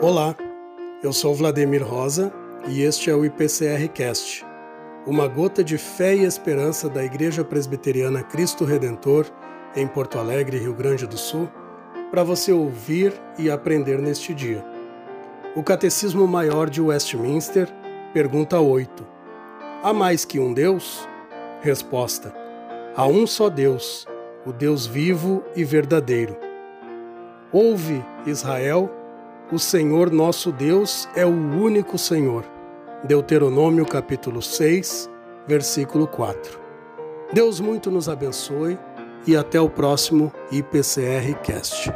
Olá, eu sou Vladimir Rosa e este é o IPCR Cast, uma gota de fé e esperança da Igreja Presbiteriana Cristo Redentor em Porto Alegre, Rio Grande do Sul, para você ouvir e aprender neste dia. O Catecismo Maior de Westminster, pergunta 8. Há mais que um Deus? Resposta: Há um só Deus, o Deus vivo e verdadeiro. Ouve, Israel, o Senhor nosso Deus é o único Senhor. Deuteronômio capítulo 6, versículo 4. Deus muito nos abençoe e até o próximo IPCR Cast.